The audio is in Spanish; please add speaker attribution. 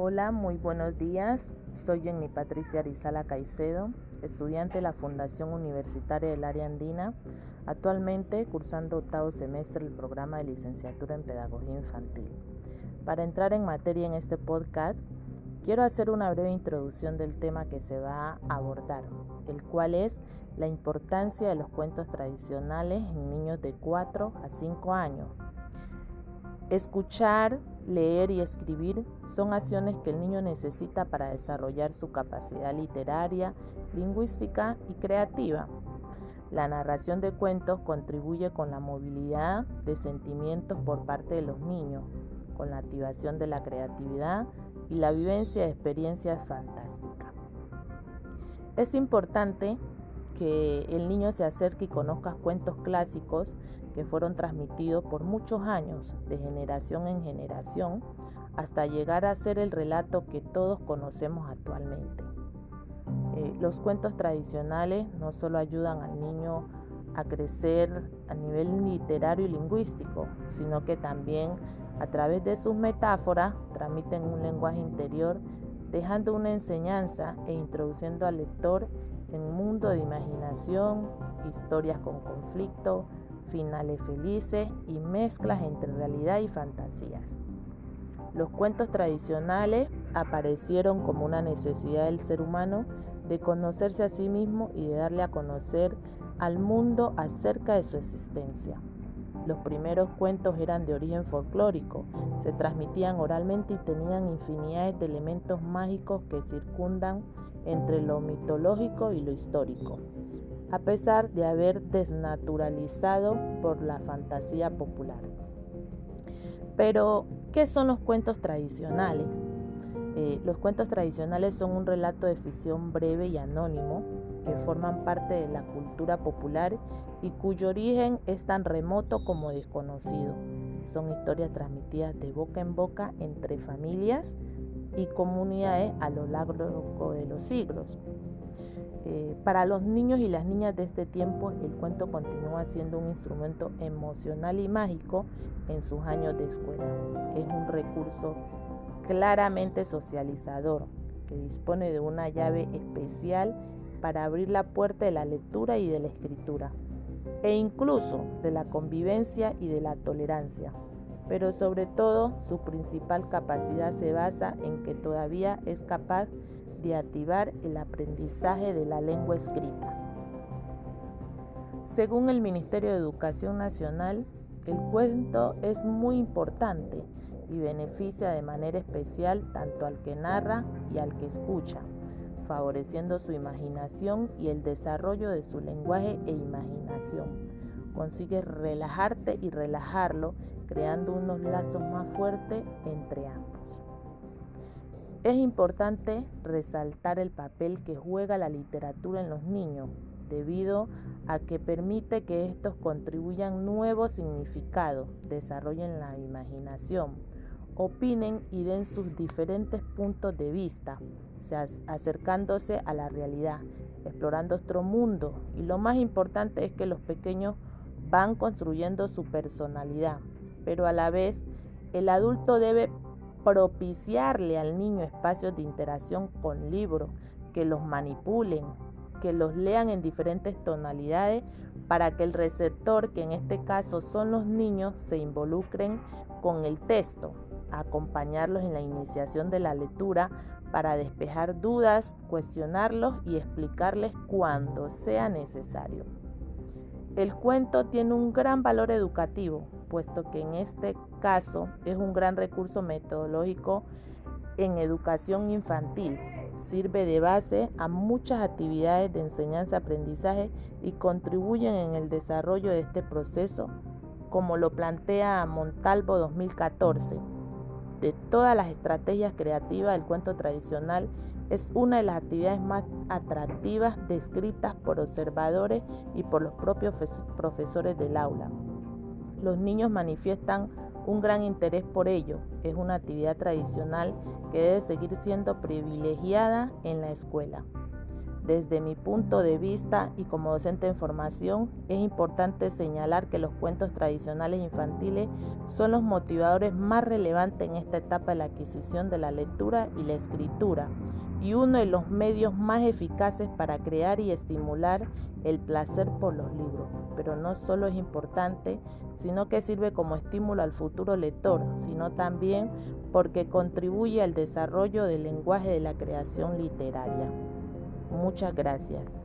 Speaker 1: Hola, muy buenos días. Soy Jenny Patricia Arizala Caicedo, estudiante de la Fundación Universitaria del Área Andina, actualmente cursando octavo semestre el programa de licenciatura en Pedagogía Infantil. Para entrar en materia en este podcast, quiero hacer una breve introducción del tema que se va a abordar, el cual es la importancia de los cuentos tradicionales en niños de 4 a 5 años. Escuchar, leer y escribir son acciones que el niño necesita para desarrollar su capacidad literaria, lingüística y creativa. La narración de cuentos contribuye con la movilidad de sentimientos por parte de los niños, con la activación de la creatividad y la vivencia de experiencias fantásticas. Es importante que el niño se acerque y conozca cuentos clásicos que fueron transmitidos por muchos años, de generación en generación, hasta llegar a ser el relato que todos conocemos actualmente. Eh, los cuentos tradicionales no solo ayudan al niño a crecer a nivel literario y lingüístico, sino que también a través de sus metáforas transmiten un lenguaje interior, dejando una enseñanza e introduciendo al lector en un mundo de imaginación, historias con conflicto, finales felices y mezclas entre realidad y fantasías. Los cuentos tradicionales aparecieron como una necesidad del ser humano de conocerse a sí mismo y de darle a conocer al mundo acerca de su existencia. Los primeros cuentos eran de origen folclórico, se transmitían oralmente y tenían infinidades de elementos mágicos que circundan entre lo mitológico y lo histórico a pesar de haber desnaturalizado por la fantasía popular. Pero, ¿qué son los cuentos tradicionales? Eh, los cuentos tradicionales son un relato de ficción breve y anónimo que forman parte de la cultura popular y cuyo origen es tan remoto como desconocido. Son historias transmitidas de boca en boca entre familias y comunidades a lo largo de los siglos. Eh, para los niños y las niñas de este tiempo, el cuento continúa siendo un instrumento emocional y mágico en sus años de escuela. Es un recurso claramente socializador que dispone de una llave especial para abrir la puerta de la lectura y de la escritura, e incluso de la convivencia y de la tolerancia. Pero sobre todo, su principal capacidad se basa en que todavía es capaz de activar el aprendizaje de la lengua escrita. Según el Ministerio de Educación Nacional, el cuento es muy importante y beneficia de manera especial tanto al que narra y al que escucha, favoreciendo su imaginación y el desarrollo de su lenguaje e imaginación. Consigue relajarte y relajarlo, creando unos lazos más fuertes entre ambos. Es importante resaltar el papel que juega la literatura en los niños, debido a que permite que estos contribuyan nuevos significados, desarrollen la imaginación, opinen y den sus diferentes puntos de vista, acercándose a la realidad, explorando otro mundo. Y lo más importante es que los pequeños van construyendo su personalidad, pero a la vez el adulto debe propiciarle al niño espacios de interacción con libros, que los manipulen, que los lean en diferentes tonalidades para que el receptor, que en este caso son los niños, se involucren con el texto, acompañarlos en la iniciación de la lectura para despejar dudas, cuestionarlos y explicarles cuando sea necesario. El cuento tiene un gran valor educativo, puesto que en este caso es un gran recurso metodológico en educación infantil. Sirve de base a muchas actividades de enseñanza-aprendizaje y contribuyen en el desarrollo de este proceso, como lo plantea Montalvo 2014. De todas las estrategias creativas, el cuento tradicional es una de las actividades más atractivas descritas por observadores y por los propios profesores del aula. Los niños manifiestan un gran interés por ello. Es una actividad tradicional que debe seguir siendo privilegiada en la escuela. Desde mi punto de vista y como docente en formación, es importante señalar que los cuentos tradicionales infantiles son los motivadores más relevantes en esta etapa de la adquisición de la lectura y la escritura y uno de los medios más eficaces para crear y estimular el placer por los libros. Pero no solo es importante, sino que sirve como estímulo al futuro lector, sino también porque contribuye al desarrollo del lenguaje de la creación literaria. Muchas gracias.